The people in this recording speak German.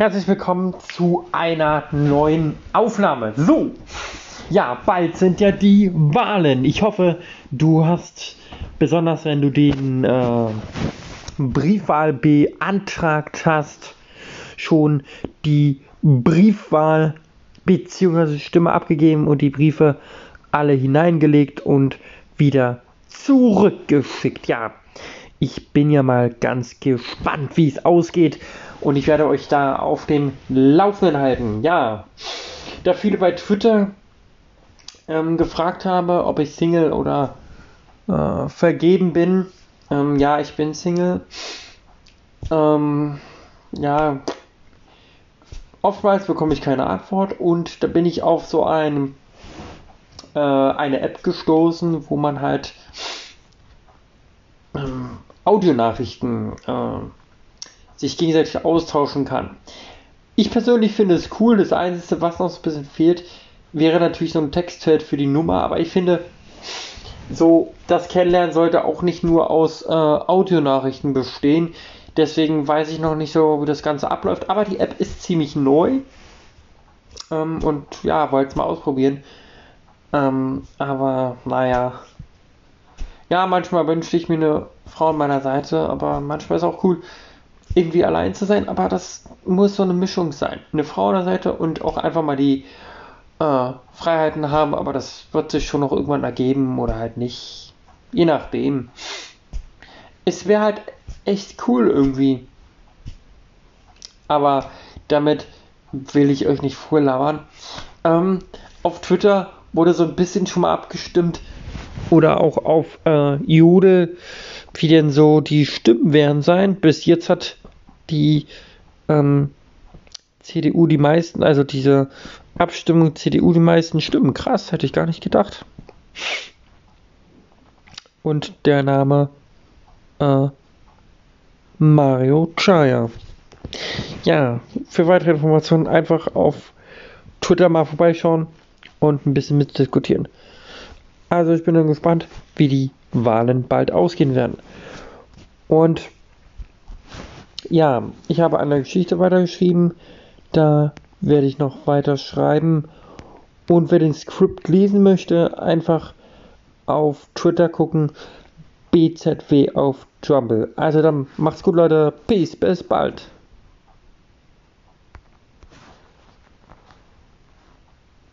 Herzlich willkommen zu einer neuen Aufnahme. So, ja, bald sind ja die Wahlen. Ich hoffe, du hast, besonders wenn du den äh, Briefwahl beantragt hast, schon die Briefwahl bzw. Stimme abgegeben und die Briefe alle hineingelegt und wieder zurückgeschickt. Ja, ich bin ja mal ganz gespannt, wie es ausgeht und ich werde euch da auf dem Laufenden halten. Ja, da viele bei Twitter ähm, gefragt habe, ob ich Single oder äh, vergeben bin. Ähm, ja, ich bin Single. Ähm, ja, oftmals bekomme ich keine Antwort und da bin ich auf so einem äh, eine App gestoßen, wo man halt ähm, Audionachrichten äh, sich gegenseitig austauschen kann. Ich persönlich finde es cool. Das Einzige, was noch so ein bisschen fehlt, wäre natürlich so ein Textfeld für die Nummer. Aber ich finde, so das Kennenlernen sollte auch nicht nur aus äh, Audionachrichten bestehen. Deswegen weiß ich noch nicht so, wie das Ganze abläuft. Aber die App ist ziemlich neu. Ähm, und ja, wollte es mal ausprobieren. Ähm, aber naja, ja, manchmal wünschte ich mir eine Frau an meiner Seite, aber manchmal ist auch cool, irgendwie allein zu sein, aber das muss so eine Mischung sein. Eine Frau an der Seite und auch einfach mal die äh, Freiheiten haben, aber das wird sich schon noch irgendwann ergeben oder halt nicht. Je nachdem. Es wäre halt echt cool irgendwie. Aber damit will ich euch nicht vorlabern. Ähm, auf Twitter wurde so ein bisschen schon mal abgestimmt, oder auch auf äh, Jodel, wie denn so die Stimmen werden sein. Bis jetzt hat die ähm, CDU die meisten, also diese Abstimmung CDU die meisten Stimmen. Krass, hätte ich gar nicht gedacht. Und der Name äh, Mario Chaya. Ja, für weitere Informationen einfach auf Twitter mal vorbeischauen und ein bisschen mitdiskutieren. Also ich bin dann gespannt, wie die Wahlen bald ausgehen werden. Und ja, ich habe eine Geschichte weitergeschrieben. Da werde ich noch weiter schreiben. Und wer den Skript lesen möchte, einfach auf Twitter gucken. BZW auf Jumble. Also dann macht's gut, Leute. Peace. Bis bald.